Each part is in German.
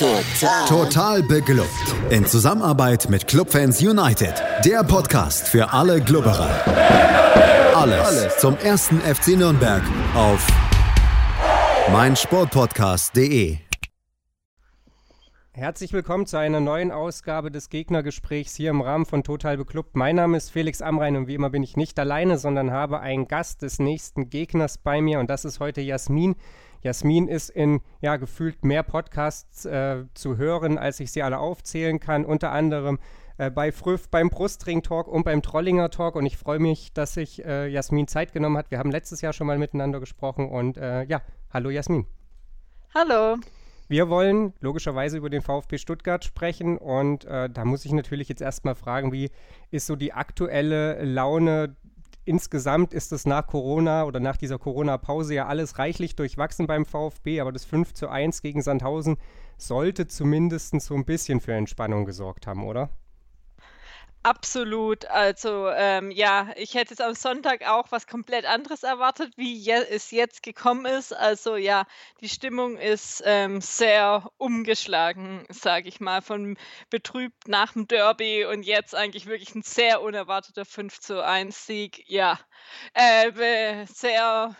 Total. Total beglückt. In Zusammenarbeit mit Clubfans United. Der Podcast für alle Glubberer. Alles, Alles zum ersten FC Nürnberg auf meinsportpodcast.de. Herzlich willkommen zu einer neuen Ausgabe des Gegnergesprächs hier im Rahmen von Total Beklubbt. Mein Name ist Felix Amrein und wie immer bin ich nicht alleine, sondern habe einen Gast des nächsten Gegners bei mir und das ist heute Jasmin. Jasmin ist in ja gefühlt mehr Podcasts äh, zu hören, als ich sie alle aufzählen kann. Unter anderem äh, bei Früff, beim Brustring Talk und beim Trollinger Talk. Und ich freue mich, dass sich äh, Jasmin Zeit genommen hat. Wir haben letztes Jahr schon mal miteinander gesprochen. Und äh, ja, hallo Jasmin. Hallo. Wir wollen logischerweise über den VfB Stuttgart sprechen und äh, da muss ich natürlich jetzt erstmal fragen, wie ist so die aktuelle Laune insgesamt ist es nach Corona oder nach dieser Corona-Pause ja alles reichlich durchwachsen beim VfB, aber das 5 zu 1 gegen Sandhausen sollte zumindest so ein bisschen für Entspannung gesorgt haben, oder? Absolut. Also ähm, ja, ich hätte jetzt am Sonntag auch was komplett anderes erwartet, wie je es jetzt gekommen ist. Also ja, die Stimmung ist ähm, sehr umgeschlagen, sage ich mal, von betrübt nach dem Derby und jetzt eigentlich wirklich ein sehr unerwarteter 5 zu 1 Sieg. Ja, äh, sehr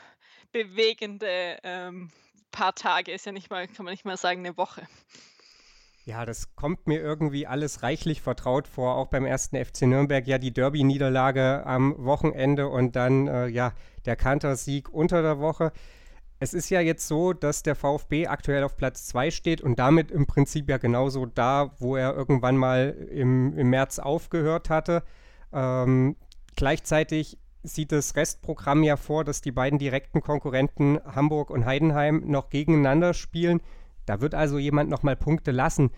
bewegende ähm, paar Tage, ist ja nicht mal, kann man nicht mal sagen, eine Woche. Ja, das kommt mir irgendwie alles reichlich vertraut vor, auch beim ersten FC Nürnberg. Ja, die Derby-Niederlage am Wochenende und dann äh, ja der Kanter-Sieg unter der Woche. Es ist ja jetzt so, dass der VfB aktuell auf Platz 2 steht und damit im Prinzip ja genauso da, wo er irgendwann mal im, im März aufgehört hatte. Ähm, gleichzeitig sieht das Restprogramm ja vor, dass die beiden direkten Konkurrenten Hamburg und Heidenheim noch gegeneinander spielen. Da wird also jemand nochmal Punkte lassen.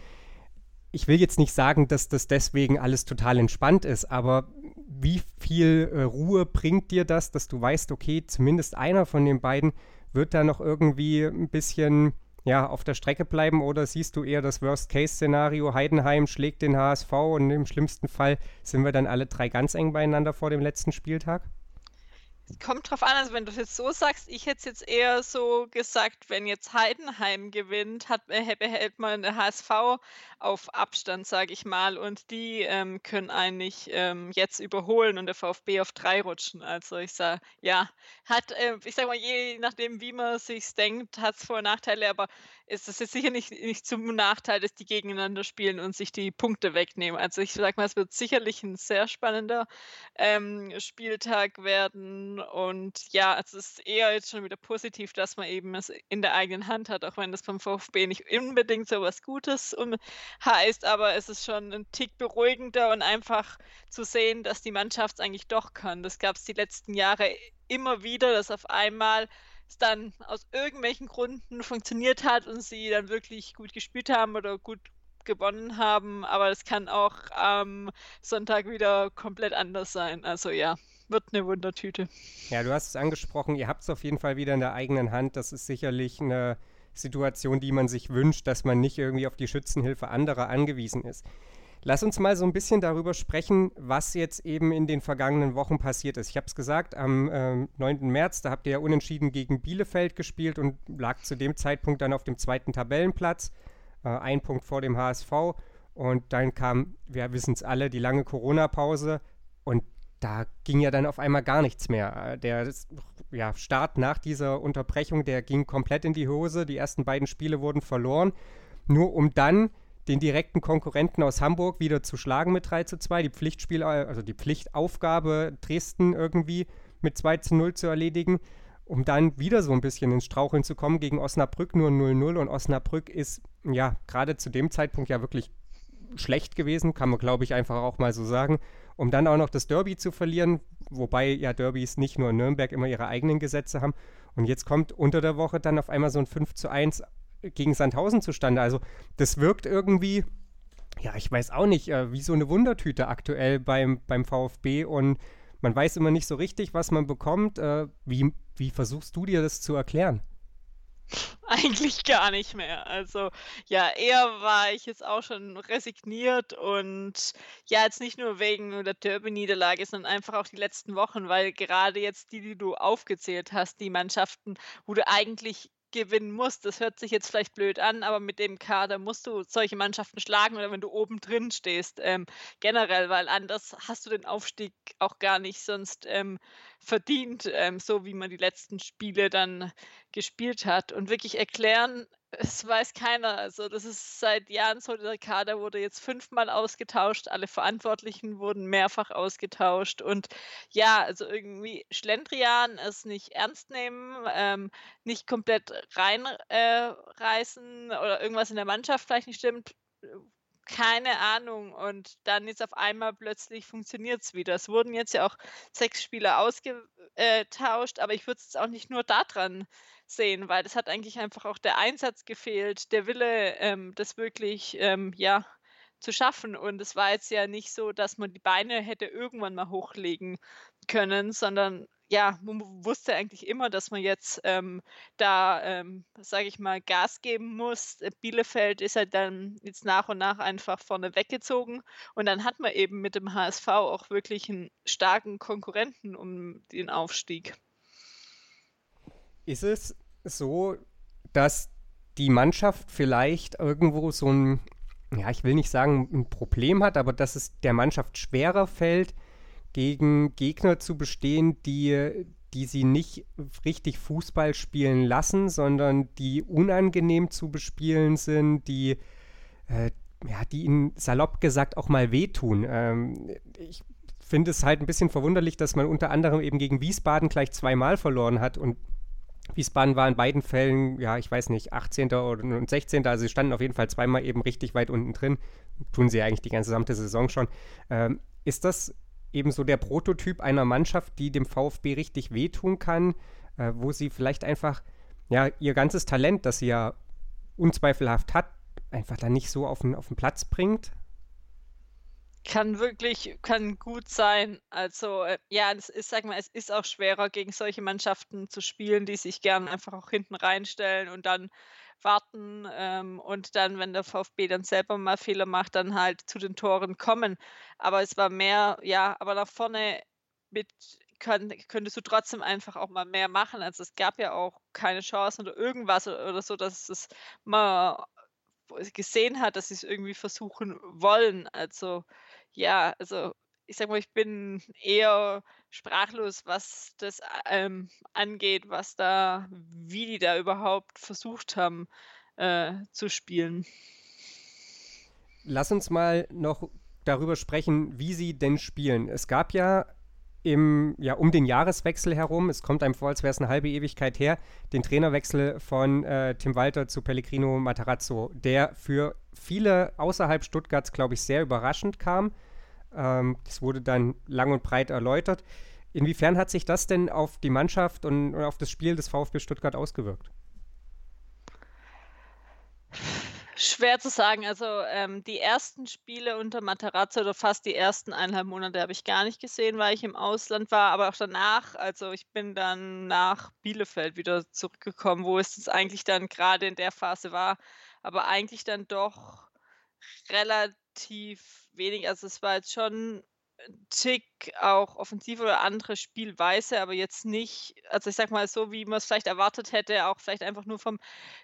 Ich will jetzt nicht sagen, dass das deswegen alles total entspannt ist, aber wie viel äh, Ruhe bringt dir das, dass du weißt, okay, zumindest einer von den beiden wird da noch irgendwie ein bisschen ja, auf der Strecke bleiben oder siehst du eher das Worst-Case-Szenario, Heidenheim schlägt den HSV und im schlimmsten Fall sind wir dann alle drei ganz eng beieinander vor dem letzten Spieltag? Kommt drauf an, also wenn du es jetzt so sagst, ich hätte es jetzt eher so gesagt, wenn jetzt Heidenheim gewinnt, hat, äh, behält man der HSV auf Abstand, sage ich mal, und die ähm, können eigentlich ähm, jetzt überholen und der VfB auf drei rutschen. Also ich sage, ja, hat, äh, ich sage mal, je nachdem, wie man sich denkt, hat es Vor- und Nachteile, aber ist es jetzt sicher nicht, nicht zum Nachteil, dass die gegeneinander spielen und sich die Punkte wegnehmen. Also ich sage mal, es wird sicherlich ein sehr spannender ähm, Spieltag werden und ja, es ist eher jetzt schon wieder positiv, dass man eben es in der eigenen Hand hat, auch wenn das vom VfB nicht unbedingt so was Gutes heißt, aber es ist schon ein Tick beruhigender und einfach zu sehen, dass die Mannschaft es eigentlich doch kann. Das gab es die letzten Jahre immer wieder, dass auf einmal es dann aus irgendwelchen Gründen funktioniert hat und sie dann wirklich gut gespielt haben oder gut gewonnen haben, aber es kann auch am Sonntag wieder komplett anders sein. Also ja, wird eine Wundertüte. Ja, du hast es angesprochen, ihr habt es auf jeden Fall wieder in der eigenen Hand. Das ist sicherlich eine Situation, die man sich wünscht, dass man nicht irgendwie auf die Schützenhilfe anderer angewiesen ist. Lass uns mal so ein bisschen darüber sprechen, was jetzt eben in den vergangenen Wochen passiert ist. Ich habe es gesagt, am äh, 9. März, da habt ihr ja unentschieden gegen Bielefeld gespielt und lag zu dem Zeitpunkt dann auf dem zweiten Tabellenplatz, äh, ein Punkt vor dem HSV. Und dann kam, wir wissen es alle, die lange Corona-Pause und da ging ja dann auf einmal gar nichts mehr. Äh, der ja, Start nach dieser Unterbrechung, der ging komplett in die Hose. Die ersten beiden Spiele wurden verloren, nur um dann den direkten Konkurrenten aus Hamburg wieder zu schlagen mit 3 zu 2, die Pflichtspiel, also die Pflichtaufgabe Dresden irgendwie mit 2 zu 0 zu erledigen, um dann wieder so ein bisschen ins Straucheln zu kommen gegen Osnabrück. Nur 0-0 und Osnabrück ist ja gerade zu dem Zeitpunkt ja wirklich schlecht gewesen, kann man glaube ich einfach auch mal so sagen, um dann auch noch das Derby zu verlieren, wobei ja Derbys nicht nur in Nürnberg immer ihre eigenen Gesetze haben. Und jetzt kommt unter der Woche dann auf einmal so ein 5 zu 1 gegen Sandhausen zustande. Also das wirkt irgendwie, ja, ich weiß auch nicht, äh, wie so eine Wundertüte aktuell beim, beim VfB und man weiß immer nicht so richtig, was man bekommt. Äh, wie, wie versuchst du dir das zu erklären? Eigentlich gar nicht mehr. Also ja, eher war ich jetzt auch schon resigniert und ja, jetzt nicht nur wegen der Derby-Niederlage, sondern einfach auch die letzten Wochen, weil gerade jetzt die, die du aufgezählt hast, die Mannschaften, wo du eigentlich gewinnen musst. Das hört sich jetzt vielleicht blöd an, aber mit dem Kader musst du solche Mannschaften schlagen oder wenn du oben drin stehst, ähm, generell, weil anders hast du den Aufstieg auch gar nicht sonst ähm, verdient, ähm, so wie man die letzten Spiele dann gespielt hat. Und wirklich erklären, es weiß keiner. Also das ist seit Jahren so, der Kader wurde jetzt fünfmal ausgetauscht, alle Verantwortlichen wurden mehrfach ausgetauscht und ja, also irgendwie Schlendrian, es nicht ernst nehmen, ähm, nicht komplett reinreißen äh, oder irgendwas in der Mannschaft vielleicht nicht stimmt, keine Ahnung. Und dann ist auf einmal plötzlich funktioniert es wieder. Es wurden jetzt ja auch sechs Spieler ausgetauscht, aber ich würde es auch nicht nur daran sehen, weil es hat eigentlich einfach auch der Einsatz gefehlt, der Wille, ähm, das wirklich, ähm, ja, zu schaffen. Und es war jetzt ja nicht so, dass man die Beine hätte irgendwann mal hochlegen können, sondern ja, man wusste eigentlich immer, dass man jetzt ähm, da, ähm, sage ich mal, Gas geben muss. Äh, Bielefeld ist halt dann jetzt nach und nach einfach vorne weggezogen. Und dann hat man eben mit dem HSV auch wirklich einen starken Konkurrenten um den Aufstieg. Ist es so, dass die Mannschaft vielleicht irgendwo so ein, ja, ich will nicht sagen, ein Problem hat, aber dass es der Mannschaft schwerer fällt, gegen Gegner zu bestehen, die, die sie nicht richtig Fußball spielen lassen, sondern die unangenehm zu bespielen sind, die, äh, ja, die ihnen salopp gesagt auch mal wehtun. Ähm, ich finde es halt ein bisschen verwunderlich, dass man unter anderem eben gegen Wiesbaden gleich zweimal verloren hat und Wiesbaden war in beiden Fällen, ja, ich weiß nicht, 18. und 16. Also sie standen auf jeden Fall zweimal eben richtig weit unten drin. Tun sie eigentlich die ganze gesamte Saison schon. Ähm, ist das eben so der Prototyp einer Mannschaft, die dem VfB richtig wehtun kann, äh, wo sie vielleicht einfach, ja, ihr ganzes Talent, das sie ja unzweifelhaft hat, einfach dann nicht so auf den, auf den Platz bringt? Kann wirklich, kann gut sein. Also, äh, ja, es ist, sag mal, es ist auch schwerer, gegen solche Mannschaften zu spielen, die sich gern einfach auch hinten reinstellen und dann warten ähm, und dann, wenn der VfB dann selber mal Fehler macht, dann halt zu den Toren kommen. Aber es war mehr, ja, aber nach vorne mit kann, könntest du trotzdem einfach auch mal mehr machen. Also es gab ja auch keine Chancen oder irgendwas oder, oder so, dass es mal gesehen hat, dass sie es irgendwie versuchen wollen. Also ja, also ich sag mal, ich bin eher sprachlos, was das ähm, angeht, was da, wie die da überhaupt versucht haben äh, zu spielen. Lass uns mal noch darüber sprechen, wie sie denn spielen. Es gab ja im, ja, um den Jahreswechsel herum, es kommt einem vor, als wäre es eine halbe Ewigkeit her, den Trainerwechsel von äh, Tim Walter zu Pellegrino Matarazzo, der für viele außerhalb Stuttgarts, glaube ich, sehr überraschend kam. Ähm, das wurde dann lang und breit erläutert. Inwiefern hat sich das denn auf die Mannschaft und, und auf das Spiel des VfB Stuttgart ausgewirkt? Schwer zu sagen. Also ähm, die ersten Spiele unter Matarazzo oder fast die ersten eineinhalb Monate habe ich gar nicht gesehen, weil ich im Ausland war. Aber auch danach, also ich bin dann nach Bielefeld wieder zurückgekommen, wo es eigentlich dann gerade in der Phase war. Aber eigentlich dann doch relativ wenig. Also es war jetzt schon Tick auch offensiv oder andere Spielweise, aber jetzt nicht, also ich sag mal so, wie man es vielleicht erwartet hätte, auch vielleicht einfach nur vom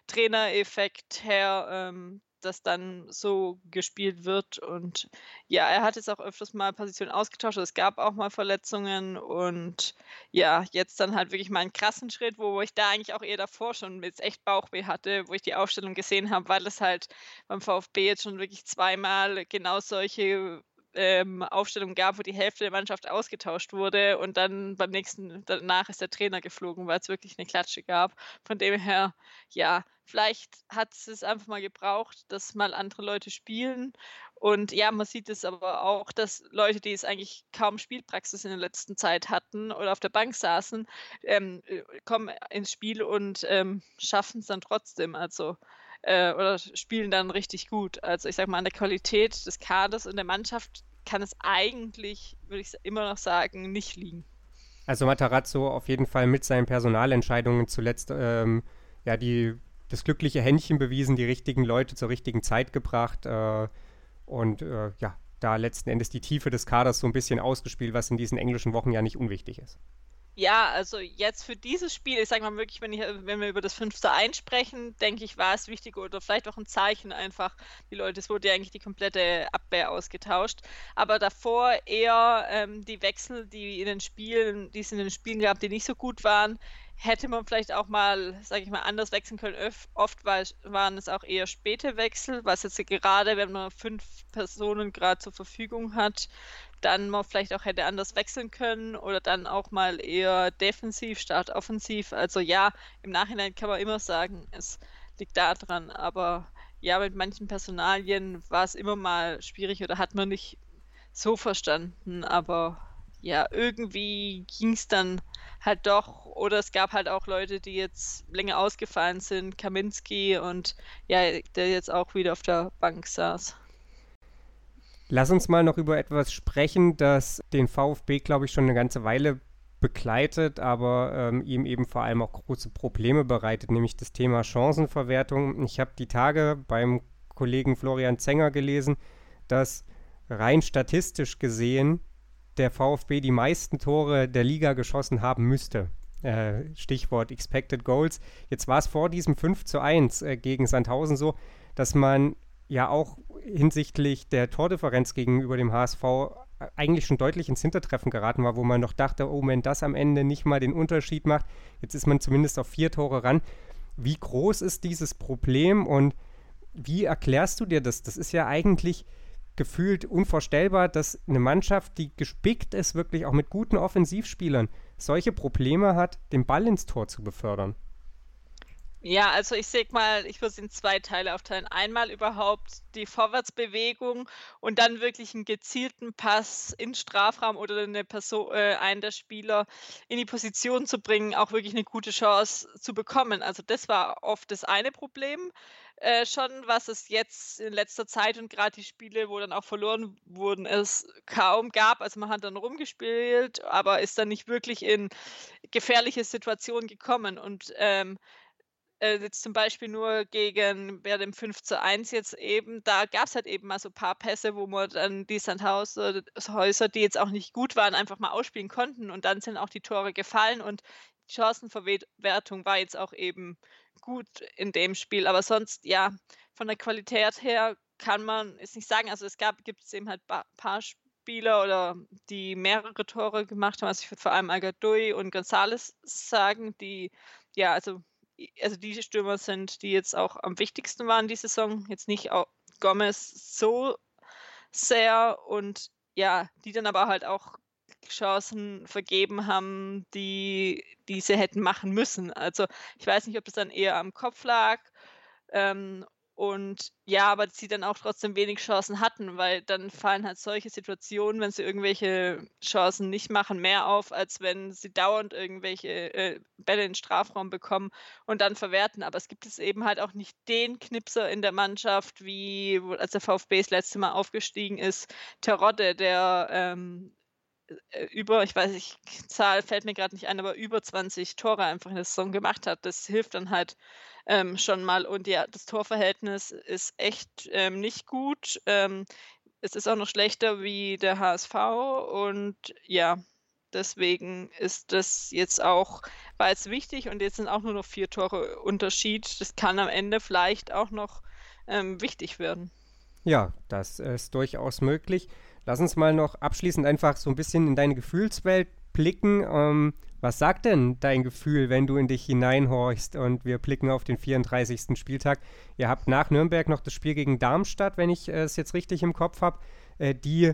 Trainereffekt her, ähm, das dann so gespielt wird. Und ja, er hat jetzt auch öfters mal Positionen ausgetauscht. Es gab auch mal Verletzungen und ja, jetzt dann halt wirklich mal einen krassen Schritt, wo ich da eigentlich auch eher davor schon mit echt Bauchweh hatte, wo ich die Aufstellung gesehen habe, weil es halt beim VfB jetzt schon wirklich zweimal genau solche ähm, Aufstellung gab, wo die Hälfte der Mannschaft ausgetauscht wurde und dann beim nächsten, danach ist der Trainer geflogen, weil es wirklich eine Klatsche gab. Von dem her, ja, vielleicht hat es einfach mal gebraucht, dass mal andere Leute spielen. Und ja, man sieht es aber auch, dass Leute, die es eigentlich kaum Spielpraxis in der letzten Zeit hatten oder auf der Bank saßen, ähm, äh, kommen ins Spiel und ähm, schaffen es dann trotzdem. Also äh, oder spielen dann richtig gut. Also ich sage mal, an der Qualität des Kaders und der Mannschaft kann es eigentlich, würde ich immer noch sagen, nicht liegen. Also Matarazzo auf jeden Fall mit seinen Personalentscheidungen zuletzt ähm, ja die das glückliche Händchen bewiesen, die richtigen Leute zur richtigen Zeit gebracht äh, und äh, ja, da letzten Endes die Tiefe des Kaders so ein bisschen ausgespielt, was in diesen englischen Wochen ja nicht unwichtig ist. Ja, also jetzt für dieses Spiel, ich sage mal wirklich, wenn, ich, wenn wir über das 5 zu 1 sprechen, denke ich, war es wichtig oder vielleicht auch ein Zeichen einfach. Die Leute, es wurde ja eigentlich die komplette Abwehr ausgetauscht. Aber davor eher ähm, die Wechsel, die in den Spielen, die es in den Spielen gab, die nicht so gut waren, hätte man vielleicht auch mal, sage ich mal, anders wechseln können. Öf oft war, waren es auch eher späte Wechsel, was jetzt gerade, wenn man fünf Personen gerade zur Verfügung hat, dann man vielleicht auch hätte anders wechseln können oder dann auch mal eher defensiv statt offensiv. Also ja, im Nachhinein kann man immer sagen, es liegt daran, aber ja, mit manchen Personalien war es immer mal schwierig oder hat man nicht so verstanden, aber ja, irgendwie ging es dann halt doch, oder es gab halt auch Leute, die jetzt länger ausgefallen sind, Kaminski und ja, der jetzt auch wieder auf der Bank saß. Lass uns mal noch über etwas sprechen, das den VfB, glaube ich, schon eine ganze Weile begleitet, aber ähm, ihm eben vor allem auch große Probleme bereitet, nämlich das Thema Chancenverwertung. Ich habe die Tage beim Kollegen Florian Zenger gelesen, dass rein statistisch gesehen der VfB die meisten Tore der Liga geschossen haben müsste. Äh, Stichwort Expected Goals. Jetzt war es vor diesem 5 zu 1 äh, gegen Sandhausen so, dass man ja auch hinsichtlich der Tordifferenz gegenüber dem HSV eigentlich schon deutlich ins Hintertreffen geraten war, wo man noch dachte, oh, wenn das am Ende nicht mal den Unterschied macht, jetzt ist man zumindest auf vier Tore ran. Wie groß ist dieses Problem und wie erklärst du dir das? Das ist ja eigentlich gefühlt unvorstellbar, dass eine Mannschaft, die gespickt ist, wirklich auch mit guten Offensivspielern, solche Probleme hat, den Ball ins Tor zu befördern. Ja, also ich sag mal, ich würde es in zwei Teile aufteilen. Einmal überhaupt die Vorwärtsbewegung und dann wirklich einen gezielten Pass in Strafraum oder eine Person, äh, einen der Spieler in die Position zu bringen, auch wirklich eine gute Chance zu bekommen. Also das war oft das eine Problem äh, schon, was es jetzt in letzter Zeit und gerade die Spiele, wo dann auch verloren wurden, es kaum gab. Also man hat dann rumgespielt, aber ist dann nicht wirklich in gefährliche Situationen gekommen. Und ähm, äh, jetzt zum Beispiel nur gegen bei dem 5 zu 1 jetzt eben, da gab es halt eben mal so ein paar Pässe, wo man dann die Sandhäuser, die jetzt auch nicht gut waren, einfach mal ausspielen konnten und dann sind auch die Tore gefallen und die Chancenverwertung war jetzt auch eben gut in dem Spiel. Aber sonst, ja, von der Qualität her kann man es nicht sagen. Also es gab, gibt es eben halt ein paar Spieler oder die mehrere Tore gemacht haben. Also ich würde vor allem Agadoui und Gonzales sagen, die, ja, also, also diese Stürmer sind, die jetzt auch am wichtigsten waren die Saison. Jetzt nicht auch Gomez so sehr und ja, die dann aber halt auch Chancen vergeben haben, die diese hätten machen müssen. Also ich weiß nicht, ob das dann eher am Kopf lag. Ähm, und ja, aber sie dann auch trotzdem wenig Chancen hatten, weil dann fallen halt solche Situationen, wenn sie irgendwelche Chancen nicht machen, mehr auf, als wenn sie dauernd irgendwelche äh, Bälle in den Strafraum bekommen und dann verwerten. Aber es gibt es eben halt auch nicht den Knipser in der Mannschaft, wie als der VfB das letzte Mal aufgestiegen ist, Terodde, der ähm, äh, über, ich weiß nicht, Zahl fällt mir gerade nicht ein, aber über 20 Tore einfach in der Saison gemacht hat. Das hilft dann halt ähm, schon mal. Und ja, das Torverhältnis ist echt ähm, nicht gut. Ähm, es ist auch noch schlechter wie der HSV. Und ja, deswegen ist das jetzt auch, war jetzt wichtig und jetzt sind auch nur noch vier Tore Unterschied. Das kann am Ende vielleicht auch noch ähm, wichtig werden. Ja, das ist durchaus möglich. Lass uns mal noch abschließend einfach so ein bisschen in deine Gefühlswelt blicken. Ähm, was sagt denn dein Gefühl, wenn du in dich hineinhorchst und wir blicken auf den 34. Spieltag? Ihr habt nach Nürnberg noch das Spiel gegen Darmstadt, wenn ich es jetzt richtig im Kopf habe. Äh, die,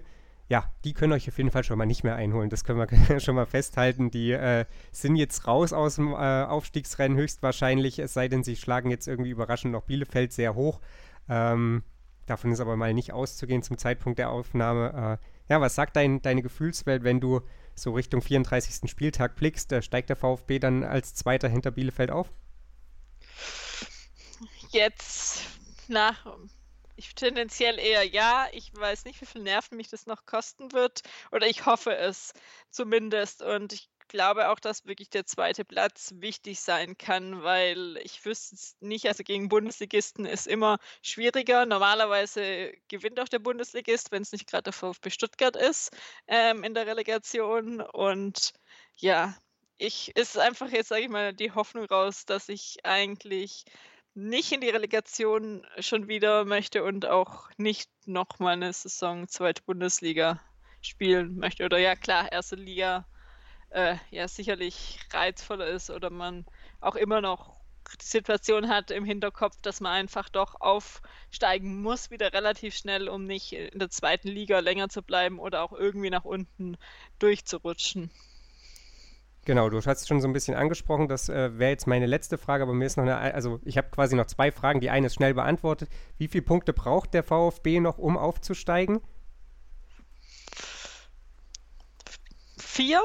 ja, die können euch auf jeden Fall schon mal nicht mehr einholen. Das können wir schon mal festhalten. Die äh, sind jetzt raus aus dem äh, Aufstiegsrennen höchstwahrscheinlich, es sei denn, sie schlagen jetzt irgendwie überraschend noch Bielefeld sehr hoch. Ähm, Davon ist aber mal nicht auszugehen zum Zeitpunkt der Aufnahme. Äh, ja, was sagt dein, deine Gefühlswelt, wenn du so Richtung 34. Spieltag blickst? Äh, steigt der VfB dann als Zweiter hinter Bielefeld auf? Jetzt nach ich tendenziell eher ja. Ich weiß nicht, wie viel Nerven mich das noch kosten wird. Oder ich hoffe es zumindest. Und ich glaube auch, dass wirklich der zweite Platz wichtig sein kann, weil ich wüsste es nicht, also gegen Bundesligisten ist immer schwieriger. Normalerweise gewinnt auch der Bundesligist, wenn es nicht gerade der VfB Stuttgart ist, ähm, in der Relegation. Und ja, ich ist einfach jetzt, sage ich mal, die Hoffnung raus, dass ich eigentlich nicht in die Relegation schon wieder möchte und auch nicht noch mal 'ne Saison zweite Bundesliga spielen möchte. Oder ja klar, erste Liga, äh, ja sicherlich reizvoller ist oder man auch immer noch die Situation hat im Hinterkopf, dass man einfach doch aufsteigen muss, wieder relativ schnell, um nicht in der zweiten Liga länger zu bleiben oder auch irgendwie nach unten durchzurutschen. Genau, du hast schon so ein bisschen angesprochen, das äh, wäre jetzt meine letzte Frage, aber mir ist noch eine, also ich habe quasi noch zwei Fragen. Die eine ist schnell beantwortet. Wie viele Punkte braucht der VfB noch, um aufzusteigen? Vier?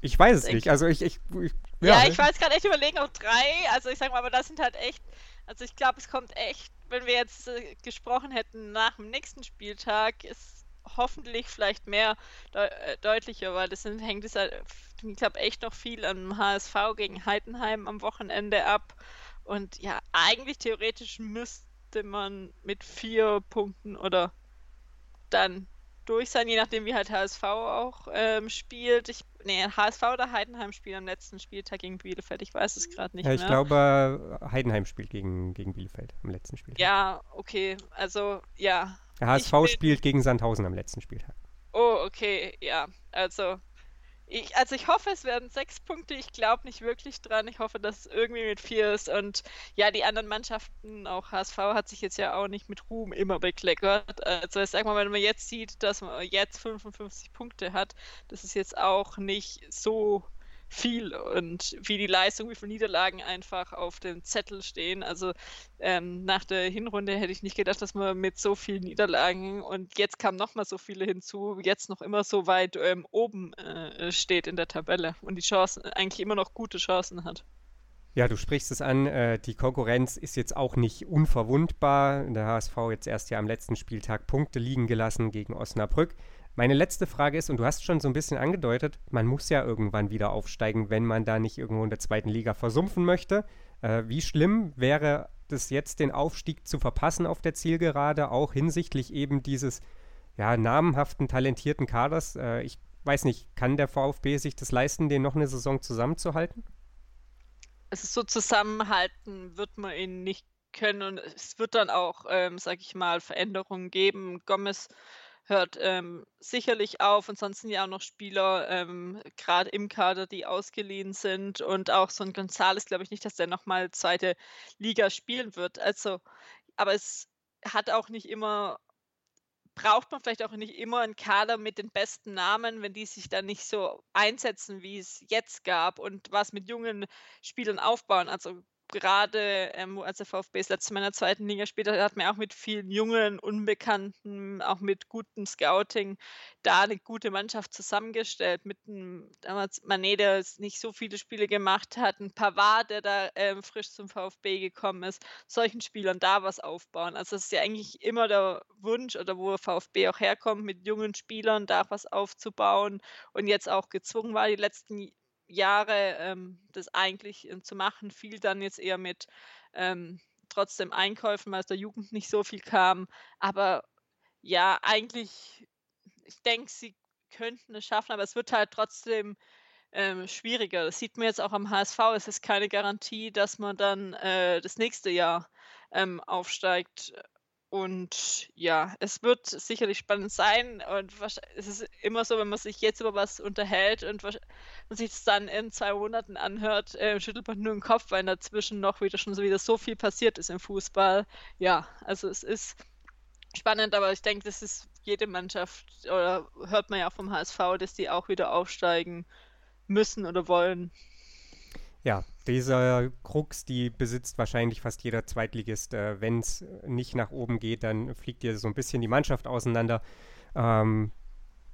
Ich weiß es nicht. Also ich, ich, ich ja. ja. ich weiß gerade echt überlegen, auch drei. Also ich sag mal, aber das sind halt echt, also ich glaube, es kommt echt, wenn wir jetzt äh, gesprochen hätten nach dem nächsten Spieltag, ist hoffentlich vielleicht mehr de äh, deutlicher, weil das sind, hängt es halt ich glaube, echt noch viel am HSV gegen Heidenheim am Wochenende ab. Und ja, eigentlich theoretisch müsste man mit vier Punkten oder dann durch sein, je nachdem wie halt HSV auch ähm, spielt. Ich, nee, HSV oder Heidenheim spielt am letzten Spieltag gegen Bielefeld. Ich weiß es gerade nicht ja, ich mehr. glaube, Heidenheim spielt gegen, gegen Bielefeld am letzten Spieltag. Ja, okay. Also, ja. Der HSV spielt gegen Sandhausen am letzten Spieltag. Oh, okay, ja. Also, ich, also ich hoffe, es werden sechs Punkte. Ich glaube nicht wirklich dran. Ich hoffe, dass es irgendwie mit vier ist. Und ja, die anderen Mannschaften, auch HSV, hat sich jetzt ja auch nicht mit Ruhm immer bekleckert. Also ich sag mal, wenn man jetzt sieht, dass man jetzt 55 Punkte hat, das ist jetzt auch nicht so viel und wie die Leistung, wie viele Niederlagen einfach auf dem Zettel stehen. Also ähm, nach der Hinrunde hätte ich nicht gedacht, dass man mit so vielen Niederlagen und jetzt kamen nochmal so viele hinzu, jetzt noch immer so weit ähm, oben äh, steht in der Tabelle und die Chancen, eigentlich immer noch gute Chancen hat. Ja, du sprichst es an, äh, die Konkurrenz ist jetzt auch nicht unverwundbar. Der HSV jetzt erst ja am letzten Spieltag Punkte liegen gelassen gegen Osnabrück. Meine letzte Frage ist, und du hast schon so ein bisschen angedeutet, man muss ja irgendwann wieder aufsteigen, wenn man da nicht irgendwo in der zweiten Liga versumpfen möchte. Äh, wie schlimm wäre es jetzt, den Aufstieg zu verpassen auf der Zielgerade, auch hinsichtlich eben dieses ja, namenhaften, talentierten Kaders? Äh, ich weiß nicht, kann der VfB sich das leisten, den noch eine Saison zusammenzuhalten? Es ist so zusammenhalten wird man ihn nicht können und es wird dann auch, ähm, sag ich mal, Veränderungen geben. Gomez hört ähm, sicherlich auf. Ansonsten ja auch noch Spieler, ähm, gerade im Kader, die ausgeliehen sind. Und auch so ein Gonzales, glaube ich nicht, dass der nochmal zweite Liga spielen wird. Also, aber es hat auch nicht immer, braucht man vielleicht auch nicht immer einen Kader mit den besten Namen, wenn die sich dann nicht so einsetzen, wie es jetzt gab und was mit jungen Spielern aufbauen. Also gerade ähm, als der VfB das letzte Mal in der zweiten Liga spielte, hat man auch mit vielen jungen, Unbekannten, auch mit gutem Scouting da eine gute Mannschaft zusammengestellt. Mit einem damals Manet, der nicht so viele Spiele gemacht hat, ein Pavard, der da ähm, frisch zum VfB gekommen ist, solchen Spielern da was aufbauen. Also das ist ja eigentlich immer der Wunsch oder wo VfB auch herkommt, mit jungen Spielern da was aufzubauen und jetzt auch gezwungen war, die letzten Jahre ähm, das eigentlich äh, zu machen, fiel dann jetzt eher mit ähm, trotzdem Einkäufen, weil aus der Jugend nicht so viel kam. Aber ja, eigentlich, ich denke, sie könnten es schaffen, aber es wird halt trotzdem ähm, schwieriger. Das sieht man jetzt auch am HSV. Es ist keine Garantie, dass man dann äh, das nächste Jahr ähm, aufsteigt. Und ja, es wird sicherlich spannend sein. Und es ist immer so, wenn man sich jetzt über was unterhält und man sich es dann in zwei Monaten anhört, äh, schüttelt man nur den Kopf, weil dazwischen noch wieder schon so wieder so viel passiert ist im Fußball. Ja, also es ist spannend, aber ich denke, das ist jede Mannschaft, oder hört man ja auch vom HSV, dass die auch wieder aufsteigen müssen oder wollen. Ja, diese Krux, die besitzt wahrscheinlich fast jeder Zweitligist. Äh, Wenn es nicht nach oben geht, dann fliegt dir so ein bisschen die Mannschaft auseinander. Ähm,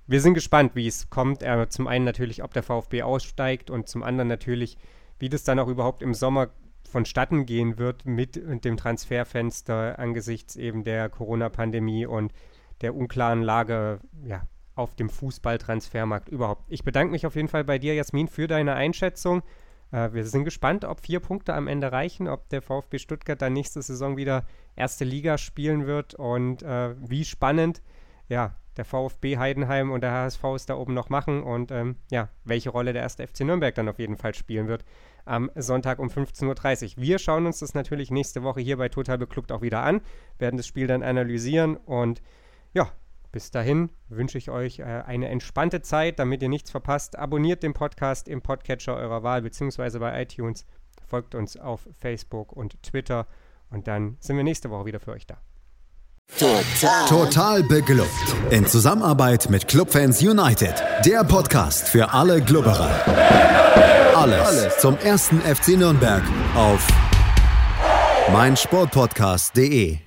wir sind gespannt, wie es kommt. Äh, zum einen natürlich, ob der VfB aussteigt und zum anderen natürlich, wie das dann auch überhaupt im Sommer vonstatten gehen wird mit dem Transferfenster angesichts eben der Corona-Pandemie und der unklaren Lage ja, auf dem Fußballtransfermarkt überhaupt. Ich bedanke mich auf jeden Fall bei dir, Jasmin, für deine Einschätzung. Äh, wir sind gespannt, ob vier Punkte am Ende reichen, ob der VfB Stuttgart dann nächste Saison wieder erste Liga spielen wird und äh, wie spannend ja, der VfB Heidenheim und der HSV es da oben noch machen und ähm, ja, welche Rolle der erste FC Nürnberg dann auf jeden Fall spielen wird am Sonntag um 15.30 Uhr. Wir schauen uns das natürlich nächste Woche hier bei Total Beklubbt auch wieder an, werden das Spiel dann analysieren und ja, bis dahin wünsche ich euch äh, eine entspannte Zeit, damit ihr nichts verpasst. Abonniert den Podcast im Podcatcher eurer Wahl beziehungsweise bei iTunes. Folgt uns auf Facebook und Twitter und dann sind wir nächste Woche wieder für euch da. Total. Total beglückt. In Zusammenarbeit mit Clubfans United. Der Podcast für alle Glubberer. Alles, Alles zum ersten FC Nürnberg auf meinsportpodcast.de.